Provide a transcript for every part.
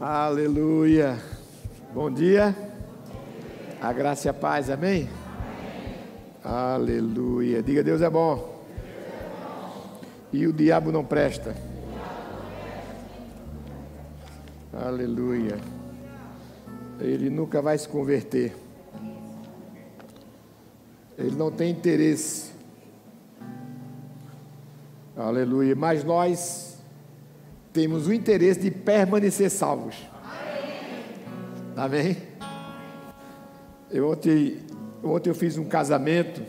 Aleluia. Bom dia. A graça e a paz, amém? Aleluia. Diga Deus é bom. E o diabo não presta. Aleluia. Ele nunca vai se converter. Ele não tem interesse. Aleluia. Mas nós temos o interesse de permanecer salvos. Amém? Eu ontem, ontem eu fiz um casamento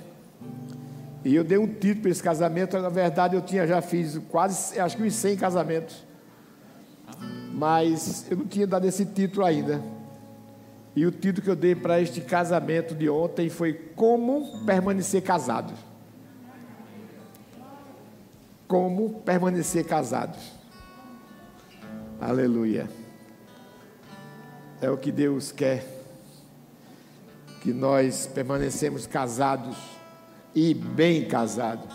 e eu dei um título para esse casamento. Na verdade, eu tinha já fiz quase, acho que uns 100 casamentos. Mas eu não tinha dado esse título ainda. E o título que eu dei para este casamento de ontem foi Como Permanecer Casados. Como permanecer casados. Aleluia. É o que Deus quer. Que nós permanecemos casados e bem casados.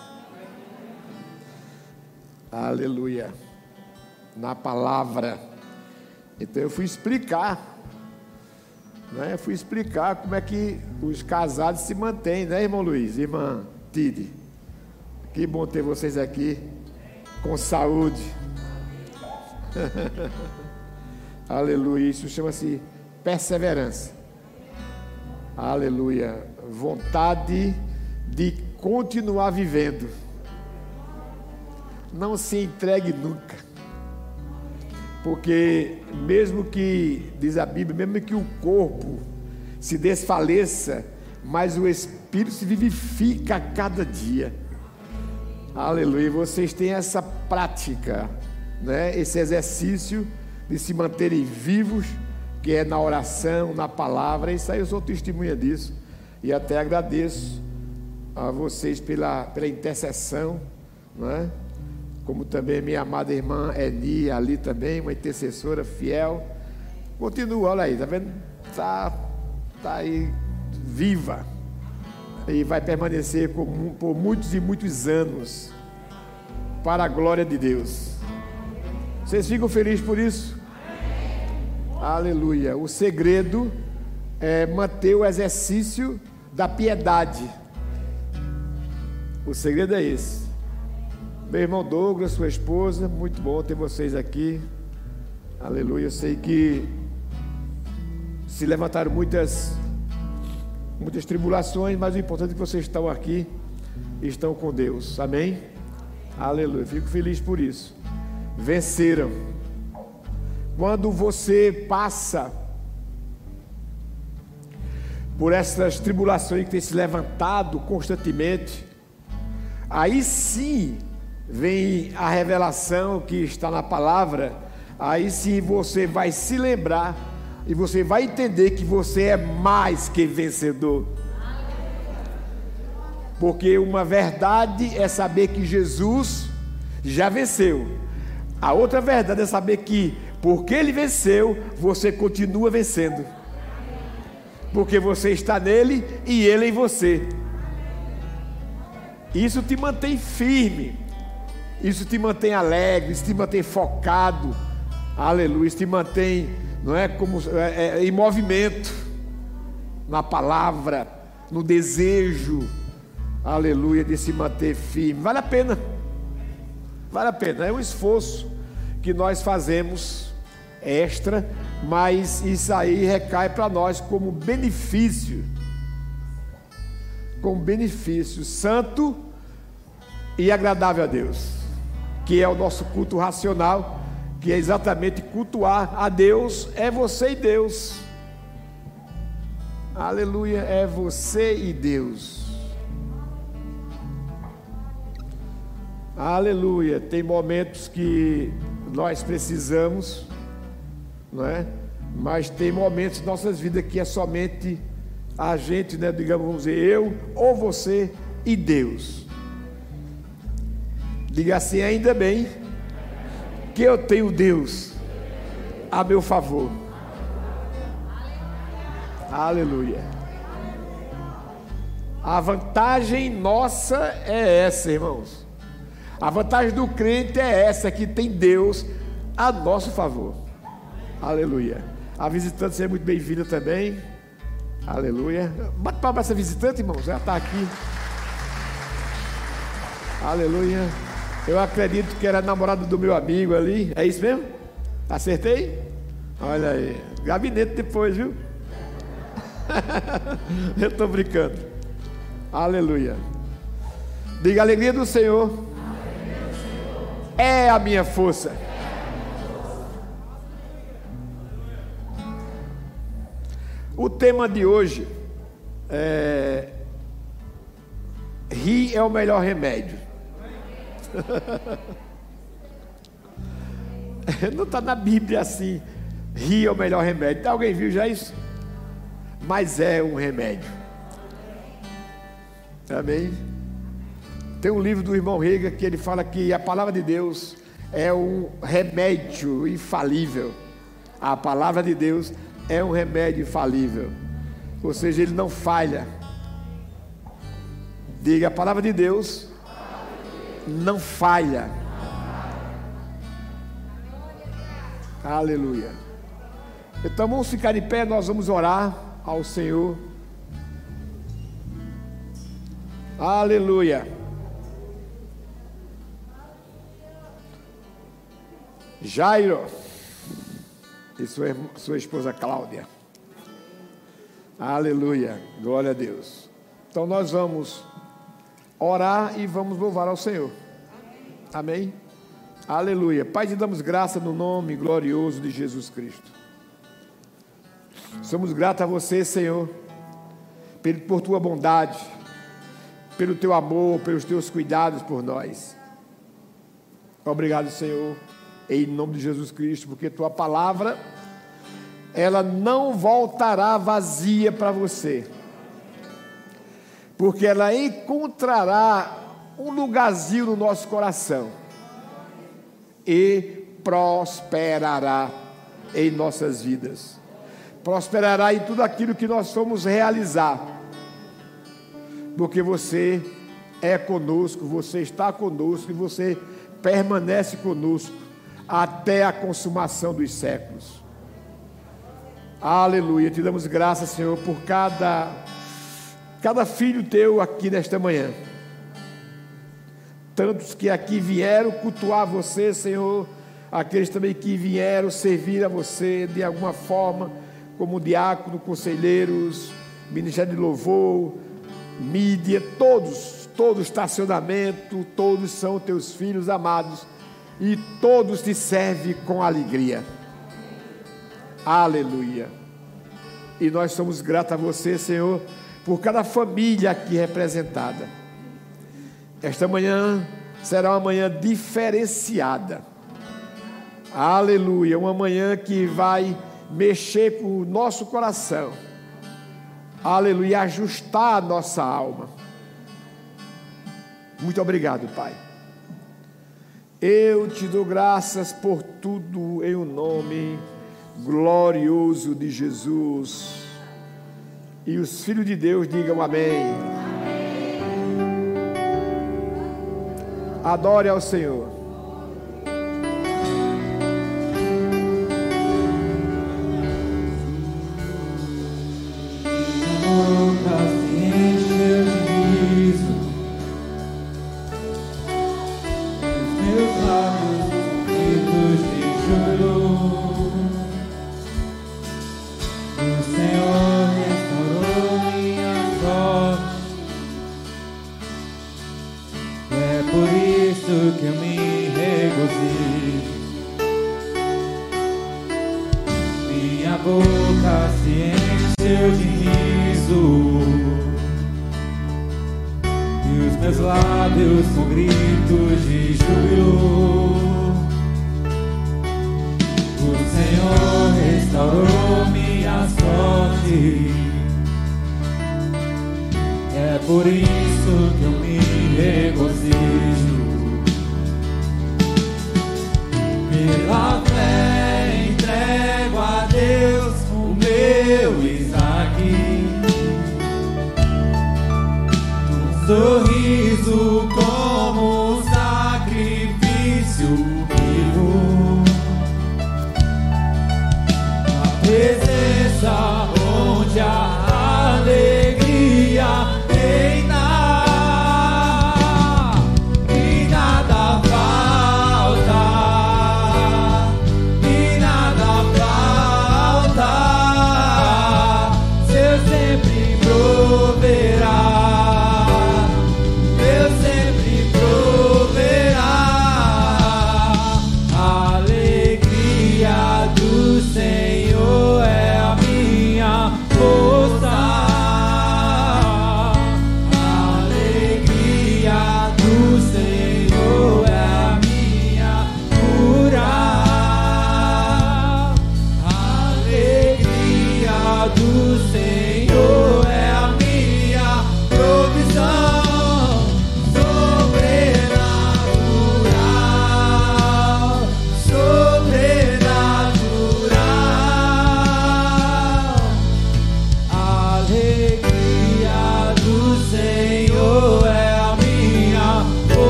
Aleluia. Na palavra. Então eu fui explicar. Né? Eu fui explicar como é que os casados se mantêm, né, irmão Luiz? Irmã Tide. Que bom ter vocês aqui com saúde. Aleluia. Isso chama-se perseverança. Aleluia. Vontade de continuar vivendo. Não se entregue nunca. Porque, mesmo que, diz a Bíblia, mesmo que o corpo se desfaleça, mas o espírito se vivifica a cada dia. Aleluia. Vocês têm essa prática né, esse exercício de se manterem vivos, que é na oração, na palavra. Isso aí eu sou testemunha disso. E até agradeço a vocês pela, pela intercessão, né? como também minha amada irmã Eni, ali também, uma intercessora fiel. Continua, olha aí, tá vendo? Tá, tá aí viva e vai permanecer por muitos e muitos anos para a glória de Deus. Vocês ficam felizes por isso? Aleluia. O segredo é manter o exercício da piedade. O segredo é esse. Meu irmão Douglas, sua esposa, muito bom ter vocês aqui. Aleluia. Eu sei que se levantaram muitas muitas tribulações, mas o importante é que vocês estão aqui e estão com Deus. Amém? Aleluia. Fico feliz por isso venceram. Quando você passa por essas tribulações que tem se levantado constantemente, aí sim vem a revelação que está na palavra, aí sim você vai se lembrar e você vai entender que você é mais que vencedor. Porque uma verdade é saber que Jesus já venceu. A outra verdade é saber que, porque ele venceu, você continua vencendo. Porque você está nele e ele em você. Isso te mantém firme. Isso te mantém alegre, isso te mantém focado. Aleluia, isso te mantém, não é como é, é, em movimento na palavra, no desejo. Aleluia, de se manter firme. Vale a pena. Vale a pena, é um esforço que nós fazemos extra, mas isso aí recai para nós como benefício. Como benefício santo e agradável a Deus, que é o nosso culto racional, que é exatamente cultuar a Deus, é você e Deus. Aleluia, é você e Deus. Aleluia. Tem momentos que nós precisamos, não é? Mas tem momentos em nossas vidas que é somente a gente, né, digamos, vamos dizer, eu ou você e Deus. Diga assim, ainda bem que eu tenho Deus a meu favor. Aleluia. A vantagem nossa é essa, irmãos. A vantagem do crente é essa: que tem Deus a nosso favor. Aleluia. A visitante seja muito bem-vinda também. Aleluia. Bate palma para essa visitante, irmãos. Já está aqui. Aleluia. Eu acredito que era namorada do meu amigo ali. É isso mesmo? Acertei? Olha aí. Gabinete depois, viu? Eu estou brincando. Aleluia. Diga alegria do Senhor. É a minha força. O tema de hoje é rir é o melhor remédio. Não está na Bíblia assim. Rir é o melhor remédio. Alguém viu já isso? Mas é um remédio. Amém? Tem um livro do irmão Rega que ele fala que a palavra de Deus é um remédio infalível. A palavra de Deus é um remédio infalível. Ou seja, ele não falha. Diga, a palavra de Deus não falha. Aleluia. Então vamos ficar de pé, nós vamos orar ao Senhor. Aleluia. Jairo e sua, sua esposa Cláudia. Aleluia. Glória a Deus. Então nós vamos orar e vamos louvar ao Senhor. Amém? Aleluia. Pai, te damos graça no nome glorioso de Jesus Cristo. Somos gratos a você, Senhor, por tua bondade, pelo teu amor, pelos teus cuidados por nós. Obrigado, Senhor, em nome de Jesus Cristo, porque tua palavra ela não voltará vazia para você. Porque ela encontrará um lugarzinho no nosso coração. E prosperará em nossas vidas. Prosperará em tudo aquilo que nós formos realizar, porque você é conosco, você está conosco e você permanece conosco até a consumação dos séculos. Aleluia, te damos graças, Senhor, por cada cada filho teu aqui nesta manhã. Tantos que aqui vieram cultuar você, Senhor, aqueles também que vieram servir a você de alguma forma como diácono, conselheiros, ministério de louvor, mídia, todos, todo estacionamento, todos são teus filhos amados e todos te servem com alegria. Aleluia. E nós somos gratos a você, Senhor, por cada família aqui representada. Esta manhã será uma manhã diferenciada. Aleluia, uma manhã que vai mexer com o nosso coração, aleluia, ajustar a nossa alma. Muito obrigado, Pai. Eu te dou graças por tudo em o nome glorioso de Jesus. E os filhos de Deus digam amém. Adore ao Senhor.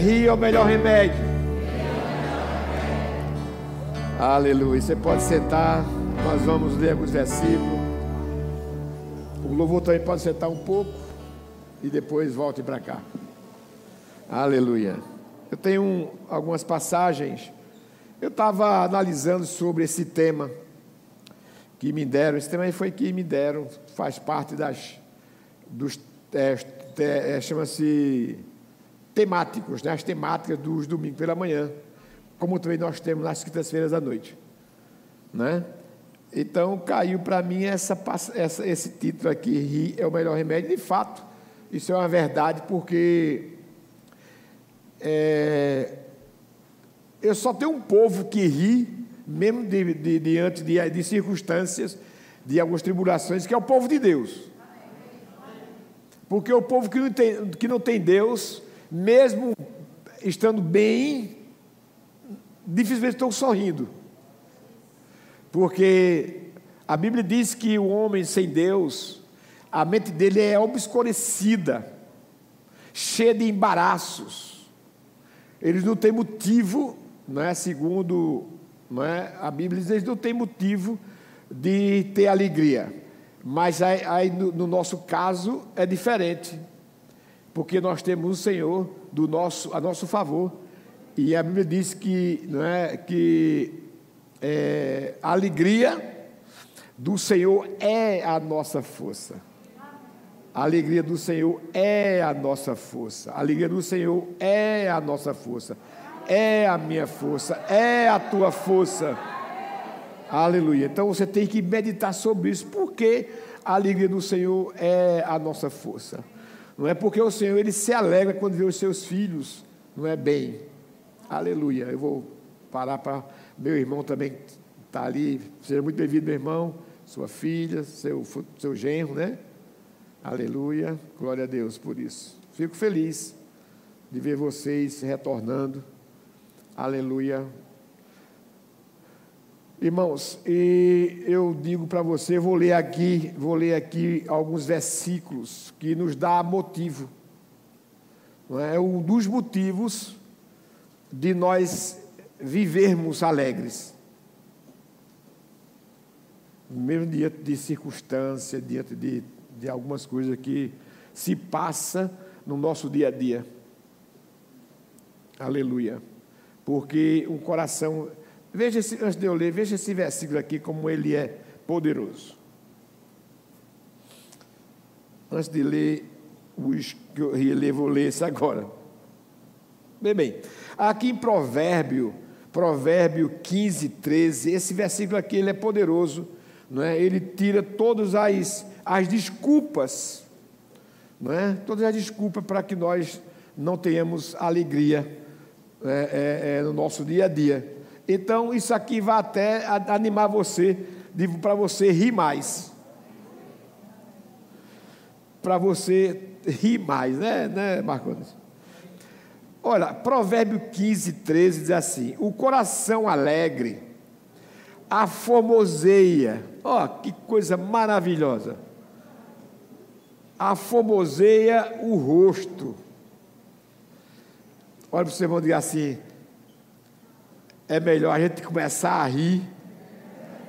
Rir é o melhor remédio. Aleluia. Você pode sentar. Nós vamos ler alguns versículos. O louvor também pode sentar um pouco e depois volte para cá. Aleluia. Eu tenho um- algumas passagens. Eu estava analisando sobre esse tema que me deram. Esse tema foi que me deram. Faz parte das dos é, é, chama-se temáticos, né? as temáticas dos domingos pela manhã, como também nós temos nas quintas-feiras à noite, né? Então caiu para mim essa, essa- esse título aqui, rir é o melhor remédio. De fato, isso é uma verdade, porque é, eu só tenho um povo que ri, mesmo de- de- diante de, de circunstâncias, de algumas tribulações, que é o povo de Deus. Porque o povo que não tem, que não tem Deus, mesmo estando bem, dificilmente estão sorrindo. Porque a Bíblia diz que o homem sem Deus, a mente dele é obscurecida, cheia de embaraços. Eles não têm motivo, não é? segundo não é? a Bíblia diz, eles não têm motivo de ter alegria. Mas aí, aí no, no nosso caso é diferente, porque nós temos o Senhor do nosso, a nosso favor. E a Bíblia diz que, não é, que é, a alegria do Senhor é a nossa força. A alegria do Senhor é a nossa força. A alegria do Senhor é a nossa força. É a minha força. É a tua força. Aleluia. Então você tem que meditar sobre isso, porque a alegria do Senhor é a nossa força. Não é porque o Senhor ele se alegra quando vê os seus filhos, não é bem. Aleluia. Eu vou parar para meu irmão também está ali. Seja muito bem-vindo, meu irmão, sua filha, seu, seu genro, né? Aleluia. Glória a Deus por isso. Fico feliz de ver vocês retornando. Aleluia. Irmãos, e eu digo para você, vou ler aqui, vou ler aqui alguns versículos que nos dá motivo. Não é um dos motivos de nós vivermos alegres. Mesmo diante de circunstâncias, diante de, de algumas coisas que se passa no nosso dia a dia. Aleluia. Porque um coração. Veja esse, antes de eu ler, veja esse versículo aqui, como ele é poderoso. Antes de ler os que eu ler, vou ler esse agora. Bem, bem. Aqui em Provérbio, Provérbio 15, 13, esse versículo aqui ele é poderoso, não é? ele tira todas as, as desculpas, não é? todas as desculpas para que nós não tenhamos alegria é, é, é, no nosso dia a dia. Então, isso aqui vai até animar você, para você rir mais. Para você rir mais, né, né Marcos? Olha, Provérbio 15, 13 diz assim: O coração alegre aformoseia, ó, oh, que coisa maravilhosa, aformoseia o rosto. Olha para o seu irmão diga assim: é melhor a gente começar a rir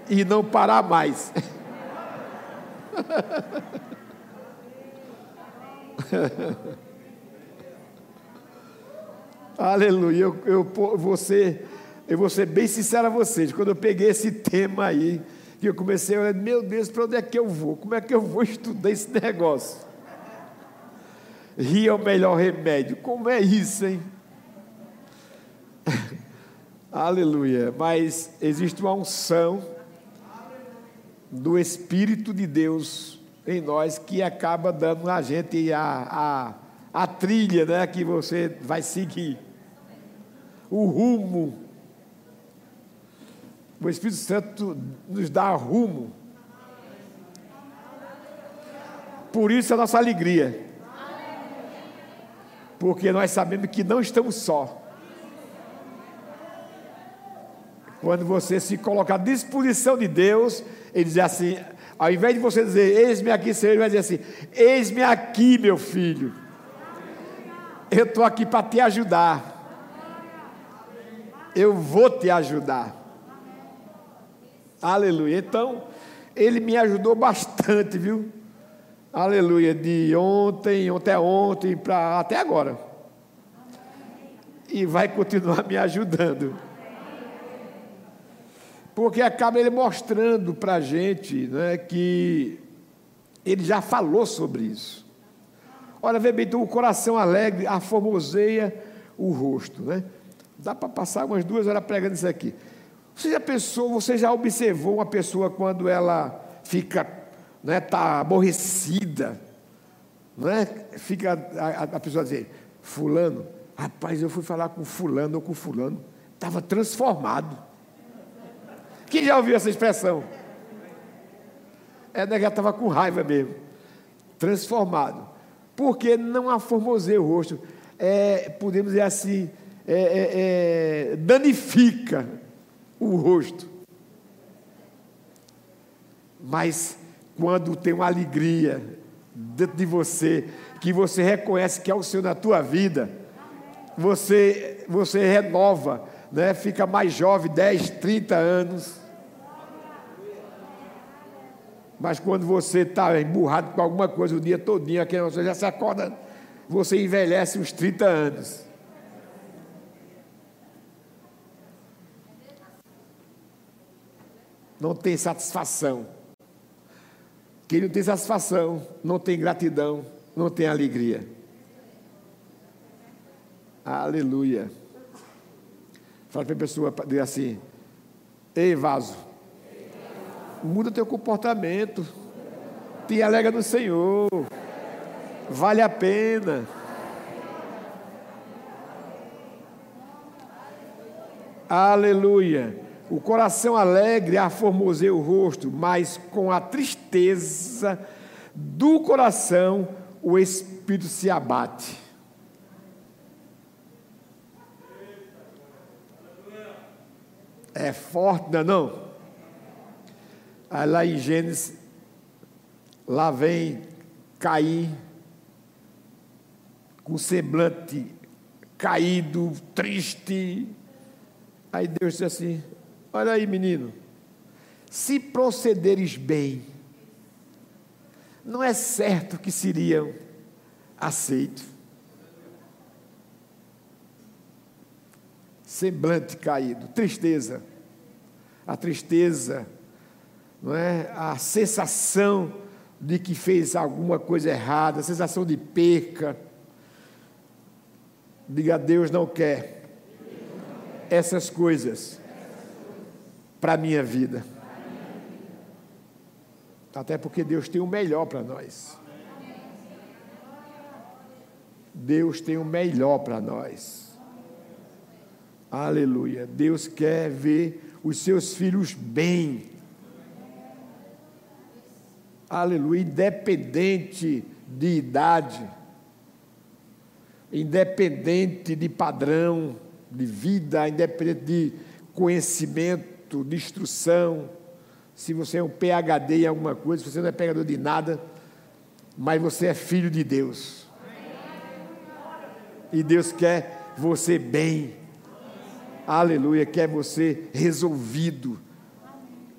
e não parar mais. Aleluia. Eu, eu, você, eu vou ser bem sincero a vocês. Quando eu peguei esse tema aí, que eu comecei a olhar, meu Deus, para onde é que eu vou? Como é que eu vou estudar esse negócio? Rir é o melhor remédio. Como é isso, hein? Aleluia. Mas existe uma unção do Espírito de Deus em nós que acaba dando a gente a, a, a trilha né, que você vai seguir, o rumo. O Espírito Santo nos dá rumo. Por isso a nossa alegria. Porque nós sabemos que não estamos só. Quando você se coloca à disposição de Deus, ele diz assim: ao invés de você dizer, eis-me aqui, Senhor, ele vai dizer assim: eis-me aqui, meu filho. Eu estou aqui para te ajudar. Eu vou te ajudar. Aleluia. Então, ele me ajudou bastante, viu? Aleluia. De ontem, até ontem, para até agora. E vai continuar me ajudando porque acaba ele mostrando para a gente né, que ele já falou sobre isso. Olha, vê bem, então o coração alegre aformoseia o rosto. Né? Dá para passar umas duas horas pregando isso aqui. Você já pensou, você já observou uma pessoa quando ela fica, né, tá aborrecida, né? Fica a, a pessoa dizer, fulano, rapaz, eu fui falar com fulano ou com fulano, estava transformado. Quem já ouviu essa expressão? É da estava com raiva mesmo, transformado. Porque não aformoseia o rosto, é, podemos dizer assim, é, é, é, danifica o rosto. Mas quando tem uma alegria dentro de você, que você reconhece que é o Senhor na tua vida, você, você renova, né? fica mais jovem, 10, 30 anos. Mas quando você está emburrado com alguma coisa o dia todinho, aqui você já se acorda, você envelhece uns 30 anos. Não tem satisfação. Quem não tem satisfação, não tem gratidão, não tem alegria. Aleluia. Fala para a pessoa, diz assim: Ei, vaso Muda teu comportamento. Te alega no Senhor. Vale a pena. Aleluia. O coração alegre aformoseia o rosto, mas com a tristeza do coração o espírito se abate. É forte, não é não? Aí lá em Gênesis, lá vem Caim, com semblante caído, triste. Aí Deus disse assim: Olha aí, menino, se procederes bem, não é certo que seriam aceitos. Semblante caído, tristeza. A tristeza não é? a sensação de que fez alguma coisa errada, a sensação de perca. Diga, Deus não quer essas coisas para a minha vida. Até porque Deus tem o melhor para nós. Deus tem o melhor para nós. Aleluia. Deus quer ver os seus filhos bem. Aleluia. Independente de idade, independente de padrão de vida, independente de conhecimento, de instrução. Se você é um PhD em alguma coisa, se você não é pegador de nada, mas você é filho de Deus. E Deus quer você bem. Aleluia, quer você resolvido.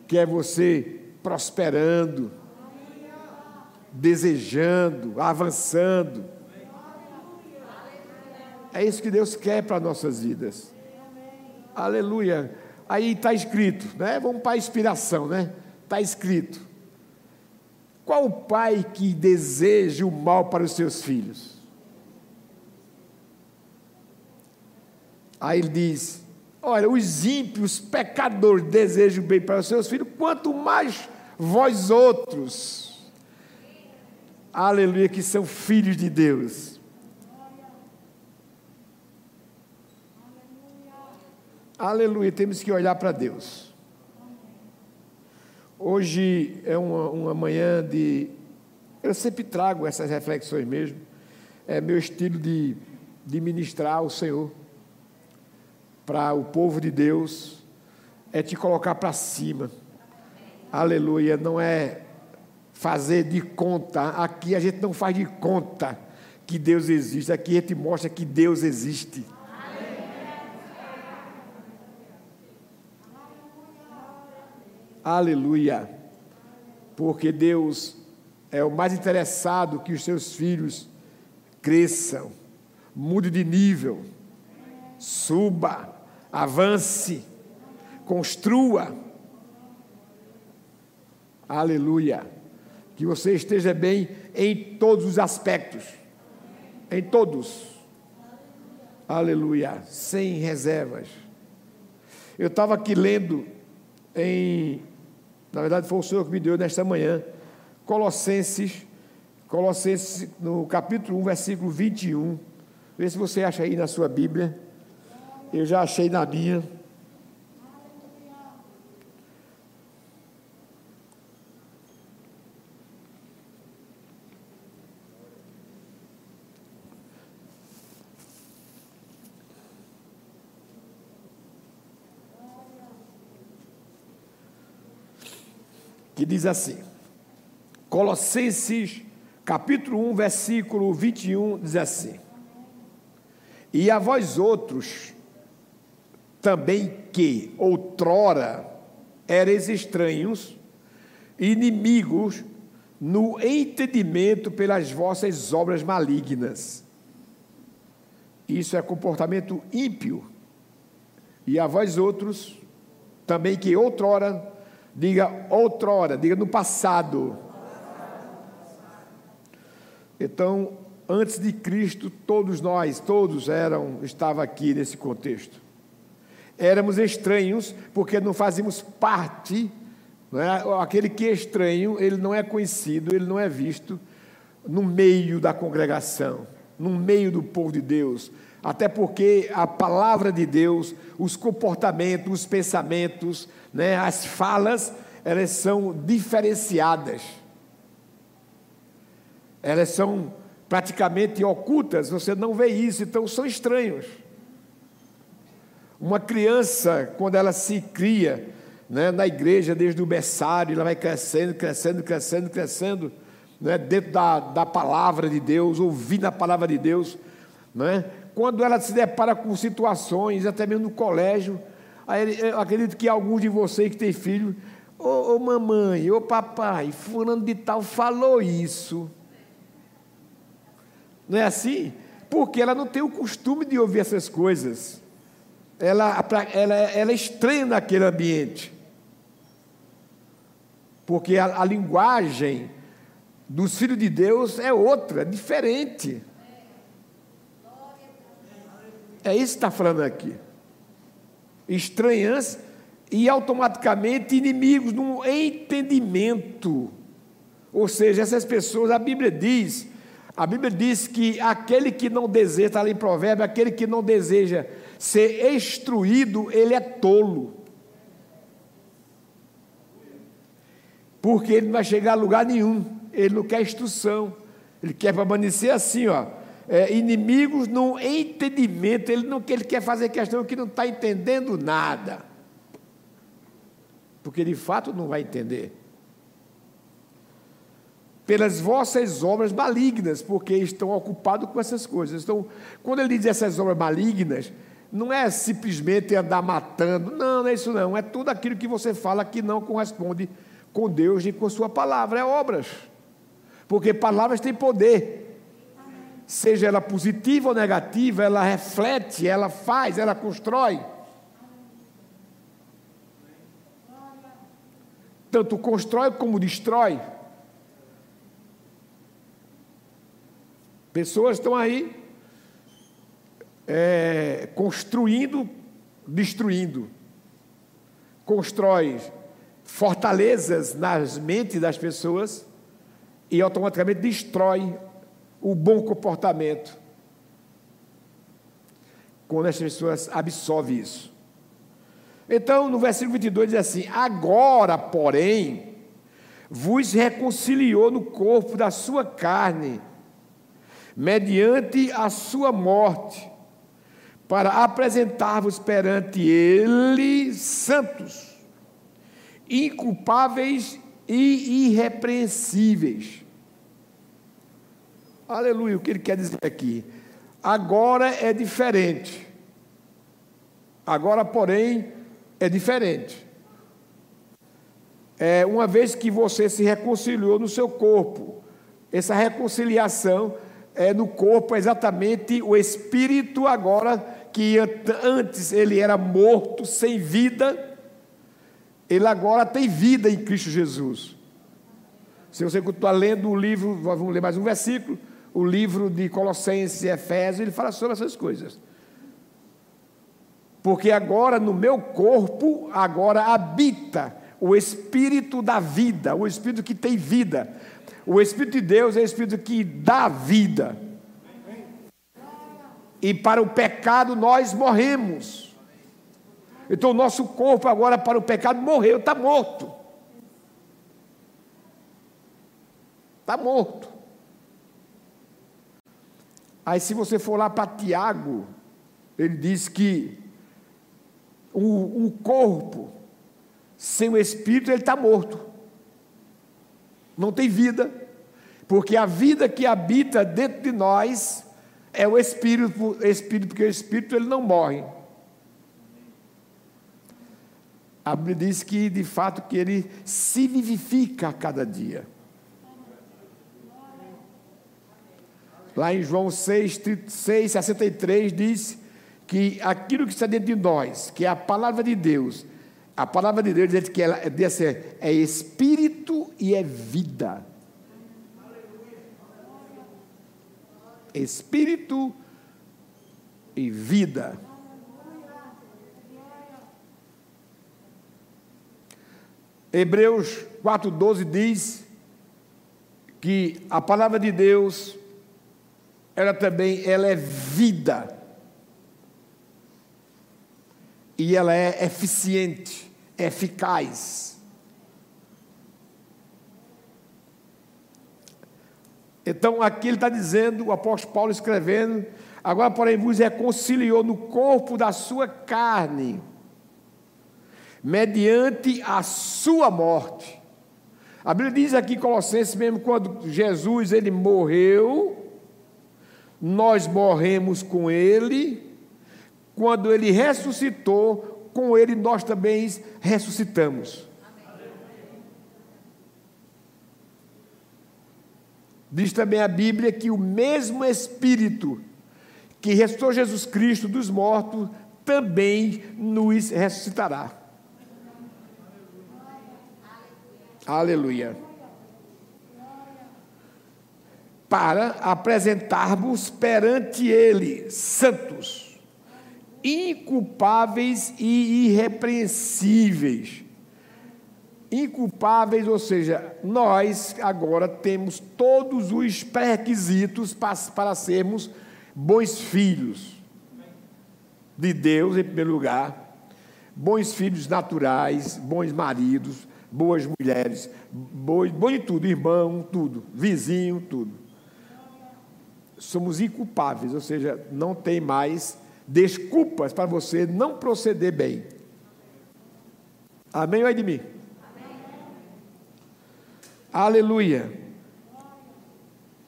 Quer você prosperando, desejando, avançando. É isso que Deus quer para nossas vidas. Aleluia. Aí está escrito, né? Vamos para a inspiração, né? Está escrito. Qual o pai que deseja o mal para os seus filhos? Aí ele diz: Olha, os ímpios, pecadores desejam bem para os seus filhos, quanto mais vós outros, aleluia, que são filhos de Deus. Aleluia, temos que olhar para Deus. Hoje é uma, uma manhã de. Eu sempre trago essas reflexões mesmo. É meu estilo de, de ministrar o Senhor para o povo de Deus é te colocar para cima. Aleluia, não é fazer de conta. Aqui a gente não faz de conta que Deus existe. Aqui a gente mostra que Deus existe. Aleluia. Porque Deus é o mais interessado que os seus filhos cresçam, mude de nível, suba, avance, construa. Aleluia. Que você esteja bem em todos os aspectos. Em todos. Aleluia. Sem reservas. Eu estava aqui lendo em na verdade, foi o Senhor que me deu nesta manhã. Colossenses, Colossenses, no capítulo 1, versículo 21. Vê se você acha aí na sua Bíblia. Eu já achei na minha. Diz assim: Colossenses, capítulo 1, versículo 21, diz assim: E a vós outros, também que outrora eres estranhos, inimigos no entendimento pelas vossas obras malignas. Isso é comportamento ímpio. E a vós outros, também que outrora Diga outrora, diga no passado. Então, antes de Cristo, todos nós, todos eram, estavam aqui nesse contexto. Éramos estranhos porque não fazíamos parte, não é? aquele que é estranho, ele não é conhecido, ele não é visto no meio da congregação, no meio do povo de Deus, até porque a palavra de Deus, os comportamentos, os pensamentos, né, as falas, elas são diferenciadas. Elas são praticamente ocultas, você não vê isso, então são estranhos. Uma criança, quando ela se cria né, na igreja, desde o berçário, ela vai crescendo, crescendo, crescendo, crescendo, né, dentro da, da palavra de Deus, ouvindo a palavra de Deus, né, quando ela se depara com situações, até mesmo no colégio, eu acredito que alguns de vocês que têm filho, ô, ô mamãe, ô papai, fulano de tal falou isso. Não é assim? Porque ela não tem o costume de ouvir essas coisas. Ela, ela, ela é estranha naquele ambiente. Porque a, a linguagem dos filhos de Deus é outra, é diferente. É isso que está falando aqui. estranhas e automaticamente inimigos no entendimento. Ou seja, essas pessoas, a Bíblia diz, a Bíblia diz que aquele que não deseja, está ali em provérbio, aquele que não deseja ser instruído, ele é tolo. Porque ele não vai chegar a lugar nenhum, ele não quer instrução, ele quer permanecer assim, ó, é, inimigos no entendimento, ele não ele quer fazer questão que não está entendendo nada. Porque de fato não vai entender. Pelas vossas obras malignas, porque estão ocupados com essas coisas. Então, quando ele diz essas obras malignas, não é simplesmente andar matando, não, não é isso não, é tudo aquilo que você fala que não corresponde com Deus e com Sua palavra, é obras. Porque palavras têm poder. Seja ela positiva ou negativa, ela reflete, ela faz, ela constrói. Tanto constrói como destrói. Pessoas estão aí é, construindo, destruindo. Constrói fortalezas nas mentes das pessoas e automaticamente destrói o bom comportamento. Quando as pessoas absorvem isso. Então, no versículo 22 diz assim: Agora, porém, vos reconciliou no corpo da sua carne, mediante a sua morte, para apresentar-vos perante Ele santos, inculpáveis e irrepreensíveis. Aleluia, o que ele quer dizer aqui? Agora é diferente. Agora, porém, é diferente. É, uma vez que você se reconciliou no seu corpo, essa reconciliação é no corpo exatamente o espírito agora que antes ele era morto, sem vida, ele agora tem vida em Cristo Jesus. Se você continuar lendo o livro, vamos ler mais um versículo, o livro de Colossenses e Efésios, ele fala sobre essas coisas. Porque agora no meu corpo, agora habita o Espírito da vida, o Espírito que tem vida. O Espírito de Deus é o Espírito que dá vida. E para o pecado nós morremos. Então o nosso corpo agora para o pecado morreu, está morto. Está morto. Aí se você for lá para Tiago, ele diz que o, o corpo sem o espírito ele está morto. Não tem vida. Porque a vida que habita dentro de nós é o espírito, espírito porque o espírito ele não morre. A Bíblia diz que, de fato, que ele se vivifica a cada dia. Lá em João 6, 6 63 diz que aquilo que está dentro de nós, que é a palavra de Deus, a palavra de Deus diz que ela é, é espírito e é vida. Espírito e vida. Hebreus 4,12 diz que a palavra de Deus, ela também ela é vida. E ela é eficiente, eficaz. Então aqui ele está dizendo, o apóstolo Paulo escrevendo, agora porém vos reconciliou no corpo da sua carne mediante a sua morte. A Bíblia diz aqui em Colossenses mesmo quando Jesus ele morreu, nós morremos com ele, quando ele ressuscitou, com ele nós também ressuscitamos. Diz também a Bíblia que o mesmo Espírito que ressuscitou Jesus Cristo dos mortos também nos ressuscitará. Aleluia. Para apresentarmos perante Ele santos, inculpáveis e irrepreensíveis. Inculpáveis, ou seja, nós agora temos todos os pré-requisitos para, para sermos bons filhos de Deus, em primeiro lugar, bons filhos naturais, bons maridos, boas mulheres, bom, bom de tudo, irmão, tudo, vizinho, tudo. Somos inculpáveis, ou seja, não tem mais desculpas para você não proceder bem. Amém ou é de mim? Amém. Aleluia.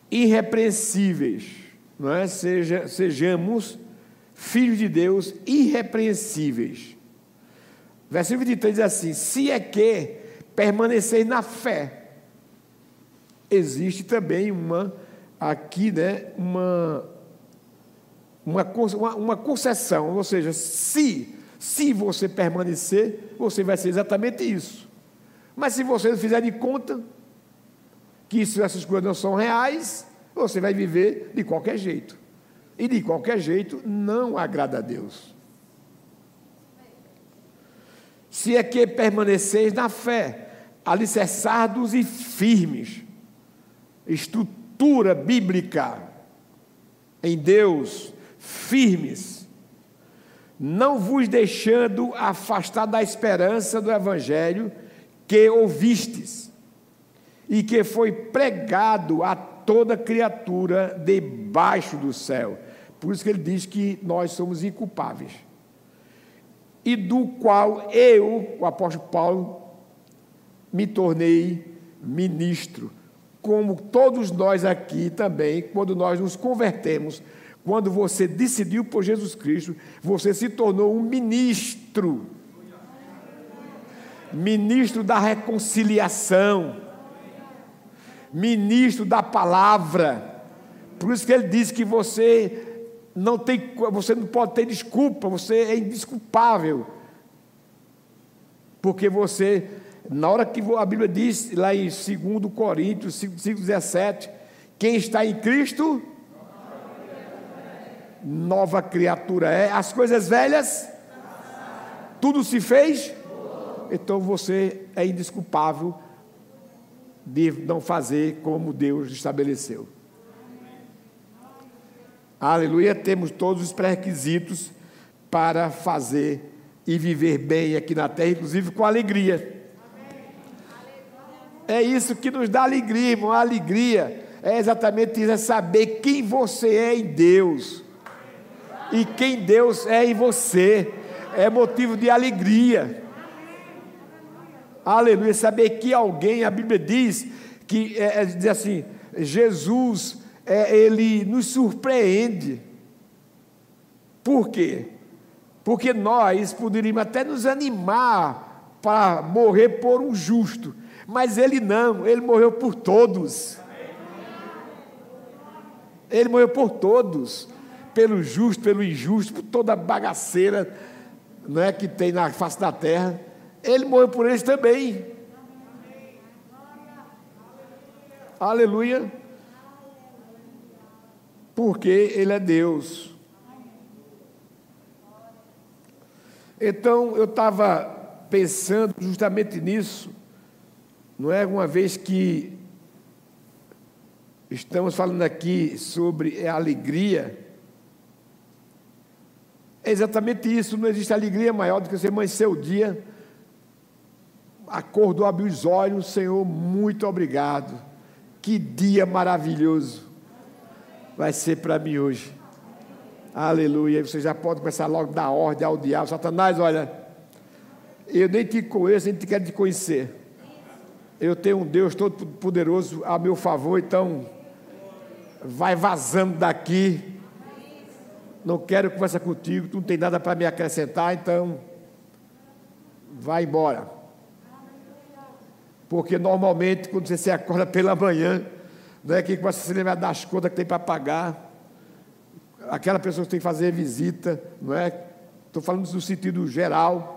Irrepreensíveis, não é? Seja, sejamos filhos de Deus irrepreensíveis. Versículo 23 diz assim: Se é que permaneceis na fé. Existe também uma, aqui, né, uma, uma, uma concessão, ou seja, se, se você permanecer, você vai ser exatamente isso. Mas se você não fizer de conta que isso, essas coisas não são reais, você vai viver de qualquer jeito. E de qualquer jeito não agrada a Deus. Se é que permaneceis na fé, alicerçados e firmes. Estrutura bíblica em Deus, firmes. Não vos deixando afastar da esperança do Evangelho que ouvistes e que foi pregado a toda criatura debaixo do céu. Por isso que ele diz que nós somos inculpáveis. E do qual eu, o apóstolo Paulo, me tornei ministro. Como todos nós aqui também, quando nós nos convertemos, quando você decidiu por Jesus Cristo, você se tornou um ministro. Ministro da reconciliação. Ministro da palavra. Por isso que ele diz que você não tem, você não pode ter desculpa, você é indesculpável. Porque você na hora que a Bíblia diz lá em 2 Coríntios 5,17, quem está em Cristo, nova criatura é. As coisas velhas, tudo se fez, então você é indesculpável de não fazer como Deus estabeleceu. Aleluia, temos todos os pré-requisitos para fazer e viver bem aqui na terra, inclusive com alegria. É isso que nos dá alegria, irmão. A alegria é exatamente isso: é saber quem você é em Deus e quem Deus é em você. É motivo de alegria. Aleluia. Saber que alguém, a Bíblia diz que é, é, diz assim: Jesus, é, ele nos surpreende. Por quê? Porque nós poderíamos até nos animar para morrer por um justo mas ele não, ele morreu por todos. Ele morreu por todos, pelo justo, pelo injusto, por toda a bagaceira não é, que tem na face da terra. Ele morreu por eles também. Aleluia. Porque Ele é Deus. Então eu estava pensando justamente nisso. Não é uma vez que estamos falando aqui sobre a alegria. É exatamente isso, não existe alegria maior do que você amanhecer o dia, acordou, abriu os olhos, Senhor, muito obrigado. Que dia maravilhoso vai ser para mim hoje. Aleluia. Você já pode começar logo a dar ordem ao diabo. Satanás, olha, eu nem te conheço, nem te quero te conhecer eu tenho um Deus todo poderoso a meu favor, então vai vazando daqui. Não quero conversar contigo, tu não tem nada para me acrescentar, então vai embora. Porque normalmente quando você se acorda pela manhã, não é que começa a se lembrar das contas que tem para pagar, aquela pessoa que tem que fazer visita, não é? Estou falando no sentido geral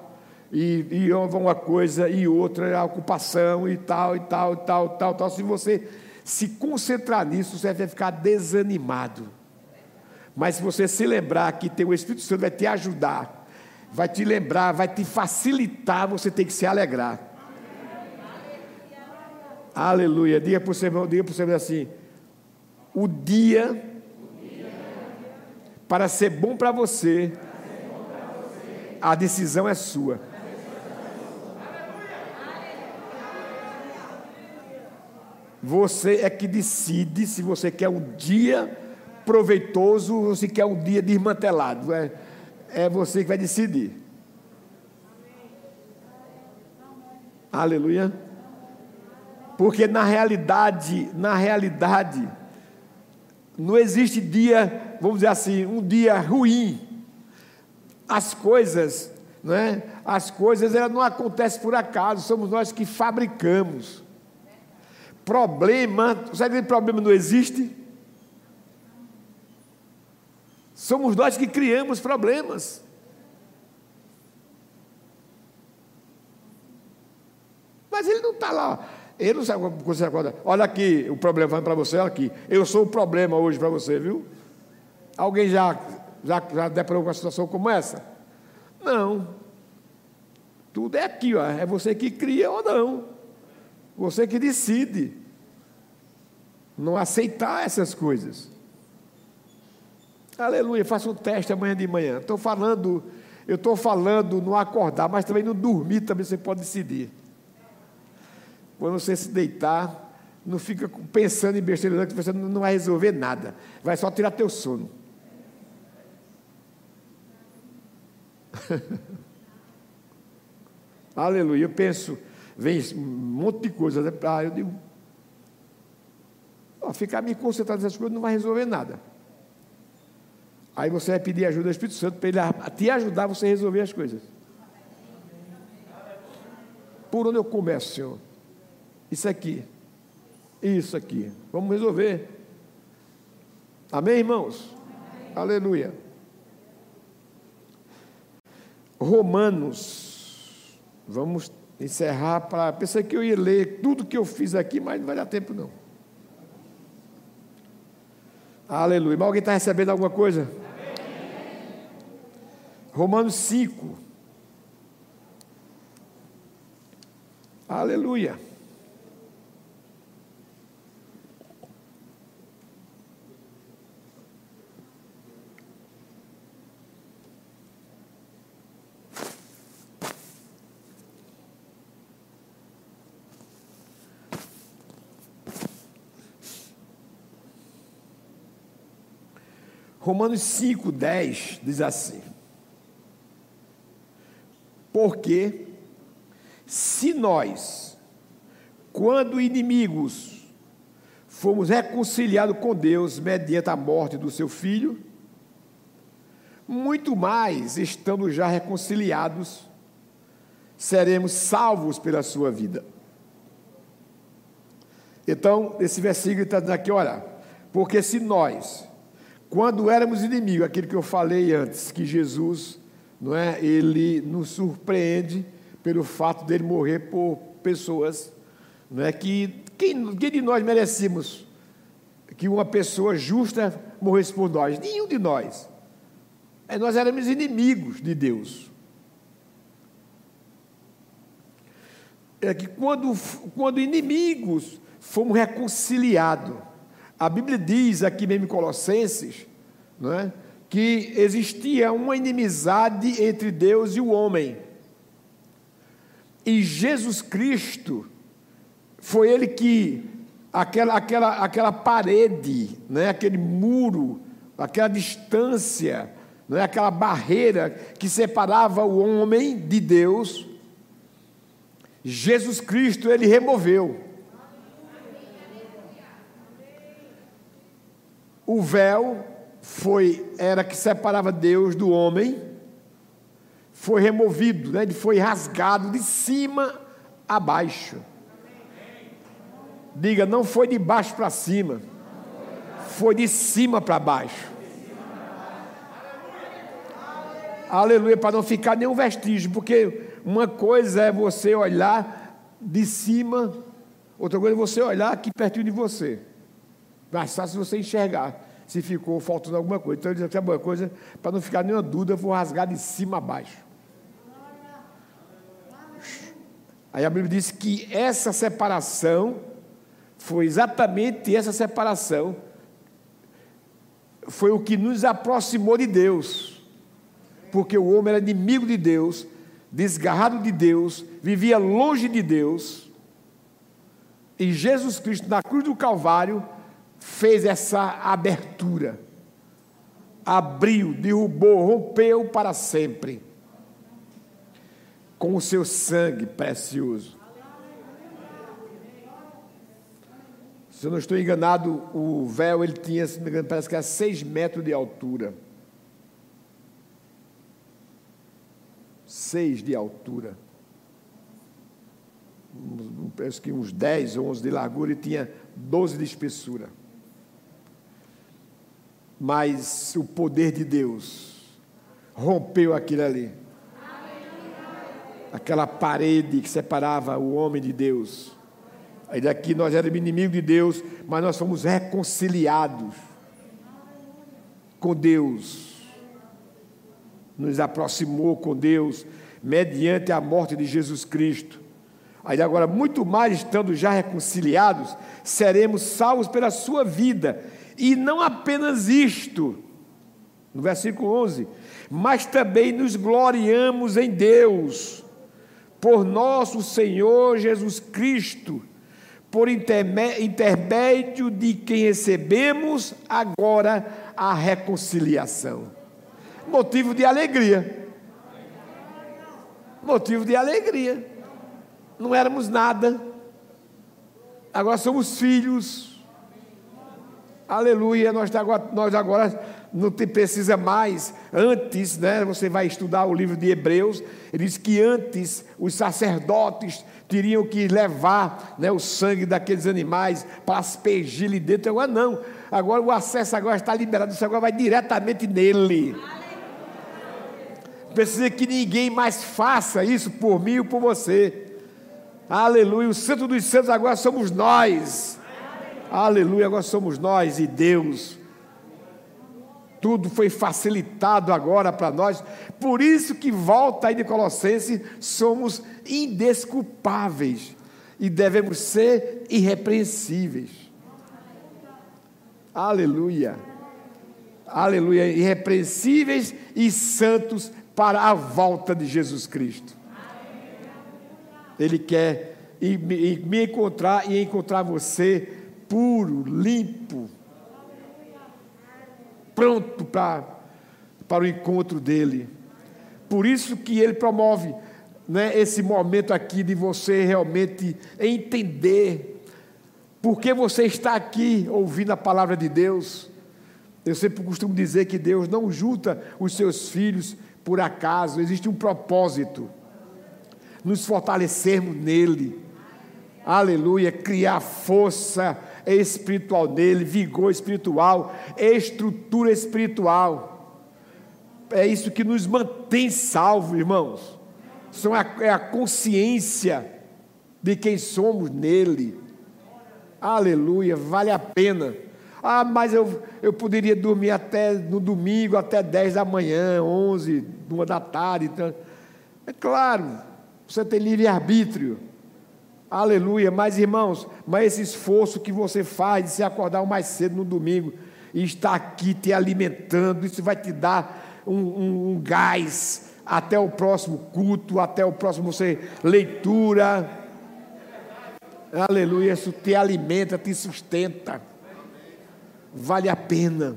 e, e uma coisa e outra, a ocupação e tal, e tal, e tal, tal, tal. Se você se concentrar nisso, você vai ficar desanimado. Mas se você se lembrar que tem o Espírito Santo vai te ajudar, vai te lembrar, vai te facilitar, você tem que se alegrar. Aleluia. Diga para o seu irmão, diga para o assim: o dia para ser bom para você, a decisão é sua. Você é que decide se você quer um dia proveitoso ou se quer um dia desmantelado. É, é você que vai decidir. Aleluia. Porque na realidade, na realidade, não existe dia, vamos dizer assim, um dia ruim. As coisas, não é? As coisas elas não acontecem por acaso, somos nós que fabricamos. Problema, sabe que problema não existe? Somos nós que criamos problemas. Mas ele não está lá. Ele não sabe quando você acorda. Olha aqui o problema para você, olha aqui. Eu sou o problema hoje para você, viu? Alguém já, já, já deparou com uma situação como essa? Não. Tudo é aqui, ó. é você que cria ou não. Você que decide. Não aceitar essas coisas. Aleluia, faça um teste amanhã de manhã. Estou falando, eu estou falando no acordar, mas também no dormir também você pode decidir. Quando você se deitar, não fica pensando em besteira, que você não vai resolver nada. Vai só tirar teu sono. Aleluia. Eu penso, vem um monte de coisas. Né? Ah, eu digo, ó, ficar me concentrado nessas coisas não vai resolver nada. Aí você vai pedir ajuda ao Espírito Santo para ele te ajudar a você resolver as coisas. Por onde eu começo, Senhor? Isso aqui. Isso aqui. Vamos resolver. Amém, irmãos? Amém. Aleluia. Romanos. Vamos encerrar para. Pensei que eu ia ler tudo que eu fiz aqui, mas não vai dar tempo, não. Aleluia. Mas alguém está recebendo alguma coisa? Amém. Romanos 5. Aleluia. Romanos 5, 10 diz assim: Porque se nós, quando inimigos, fomos reconciliados com Deus mediante a morte do seu filho, muito mais, estando já reconciliados, seremos salvos pela sua vida. Então, esse versículo está dizendo aqui: olha, porque se nós, quando éramos inimigos, aquilo que eu falei antes, que Jesus, não é, ele nos surpreende pelo fato dele morrer por pessoas, não é que quem, quem de nós merecemos que uma pessoa justa morresse por nós? Nenhum de nós. É, nós éramos inimigos de Deus. É que quando, quando inimigos fomos reconciliados a Bíblia diz aqui mesmo em Colossenses não é, que existia uma inimizade entre Deus e o homem. E Jesus Cristo foi ele que aquela, aquela, aquela parede, né, aquele muro, aquela distância, né, aquela barreira que separava o homem de Deus, Jesus Cristo ele removeu. O véu foi era que separava Deus do homem, foi removido, né? ele foi rasgado de cima a baixo. Diga, não foi de baixo para cima, foi de cima para baixo. Aleluia, para não ficar nenhum vestígio, porque uma coisa é você olhar de cima, outra coisa é você olhar aqui pertinho de você. Mais fácil você enxergar. se ficou faltando alguma coisa. Então ele disse alguma coisa, para não ficar nenhuma dúvida, eu vou rasgar de cima a baixo. Aí a Bíblia diz que essa separação foi exatamente essa separação foi o que nos aproximou de Deus. Porque o homem era inimigo de Deus, desgarrado de Deus, vivia longe de Deus. E Jesus Cristo, na cruz do Calvário, fez essa abertura. Abriu, derrubou, rompeu para sempre. Com o seu sangue precioso. Se eu não estou enganado, o véu ele tinha, se me engano, parece que era seis metros de altura. Seis de altura. Parece que uns 10 ou 11 de largura e tinha 12 de espessura. Mas o poder de Deus rompeu aquilo ali. Aquela parede que separava o homem de Deus Aí daqui nós éramos inimigos de Deus, mas nós fomos reconciliados com Deus. Nos aproximou com Deus mediante a morte de Jesus Cristo. Aí agora, muito mais estando já reconciliados, seremos salvos pela sua vida. E não apenas isto, no versículo 11, mas também nos gloriamos em Deus, por nosso Senhor Jesus Cristo por intermédio de quem recebemos agora a reconciliação. Motivo de alegria. Motivo de alegria. Não éramos nada, agora somos filhos. Aleluia, nós agora, nós agora não precisa mais. Antes, né, você vai estudar o livro de Hebreus, ele diz que antes os sacerdotes teriam que levar né, o sangue daqueles animais para aspergir ali dentro. Agora não. Agora o acesso agora está liberado, isso agora vai diretamente nele. Precisa que ninguém mais faça isso por mim ou por você. Aleluia. O santo dos santos agora somos nós. Aleluia, agora somos nós e Deus. Tudo foi facilitado agora para nós. Por isso que volta aí de Colossenses, somos indesculpáveis e devemos ser irrepreensíveis. Aleluia. Aleluia. Irrepreensíveis e santos para a volta de Jesus Cristo. Ele quer me encontrar e encontrar você puro, limpo, pronto para, para o encontro dele. Por isso que ele promove né, esse momento aqui de você realmente entender por que você está aqui ouvindo a palavra de Deus. Eu sempre costumo dizer que Deus não junta os seus filhos por acaso, existe um propósito. Nos fortalecermos nele. Aleluia, criar força espiritual nele, vigor espiritual, estrutura espiritual. É isso que nos mantém salvos, irmãos. São a, é a consciência de quem somos nele. Aleluia, vale a pena. Ah, mas eu, eu poderia dormir até no domingo, até 10 da manhã, 11, 1 da tarde. Então, é claro, você tem livre-arbítrio. Aleluia. Mas, irmãos, mas esse esforço que você faz de se acordar mais cedo no domingo e estar aqui te alimentando, isso vai te dar um, um, um gás até o próximo culto, até o próximo você, leitura. Aleluia. Isso te alimenta, te sustenta. Vale a pena.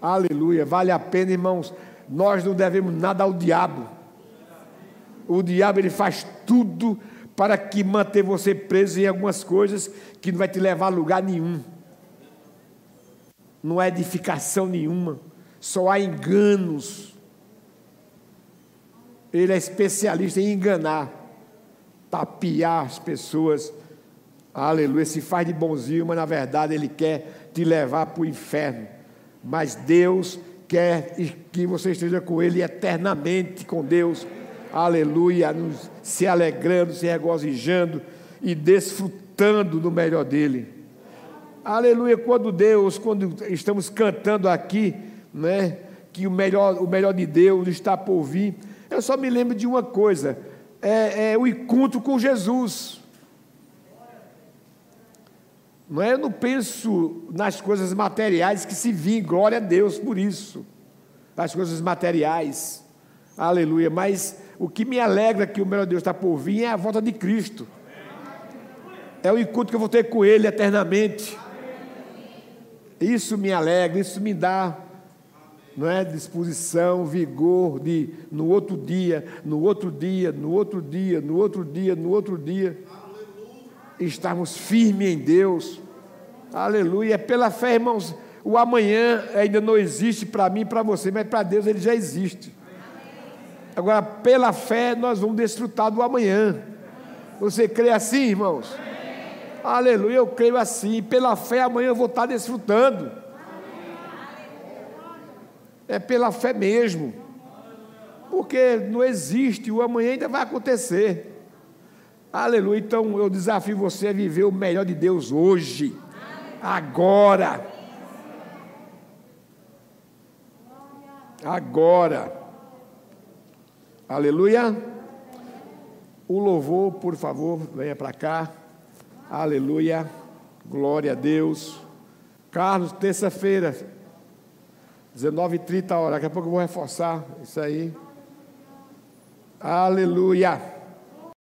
Aleluia. Vale a pena, irmãos. Nós não devemos nada ao diabo. O diabo ele faz tudo para que manter você preso em algumas coisas que não vai te levar a lugar nenhum. Não há edificação nenhuma, só há enganos. Ele é especialista em enganar, tapiar as pessoas. Aleluia, se faz de bonzinho, mas na verdade ele quer te levar para o inferno. Mas Deus quer que você esteja com Ele eternamente com Deus aleluia, nos, se alegrando, se regozijando e desfrutando do melhor dele. Aleluia, quando Deus, quando estamos cantando aqui, né, que o melhor, o melhor de Deus está por vir, eu só me lembro de uma coisa: é, é o encontro com Jesus. Não é? Eu não penso nas coisas materiais que se vim, glória a Deus por isso. As coisas materiais, aleluia. Mas o que me alegra que o melhor Deus está por vir é a volta de Cristo. É o encontro que eu vou ter com Ele eternamente. Isso me alegra, isso me dá não é disposição, vigor de no outro dia, no outro dia, no outro dia, no outro dia, no outro dia, estarmos firmes em Deus. Aleluia. É pela fé, irmãos. O amanhã ainda não existe para mim e para você, mas para Deus ele já existe. Agora, pela fé, nós vamos desfrutar do amanhã. Você crê assim, irmãos? Aleluia, eu creio assim. Pela fé, amanhã eu vou estar desfrutando. É pela fé mesmo. Porque não existe, o amanhã ainda vai acontecer. Aleluia. Então eu desafio você a viver o melhor de Deus hoje, agora. Agora. Aleluia. O louvor, por favor, venha para cá. Aleluia. Glória a Deus. Carlos, terça-feira, 19h30 hora. Daqui a pouco eu vou reforçar isso aí. Aleluia.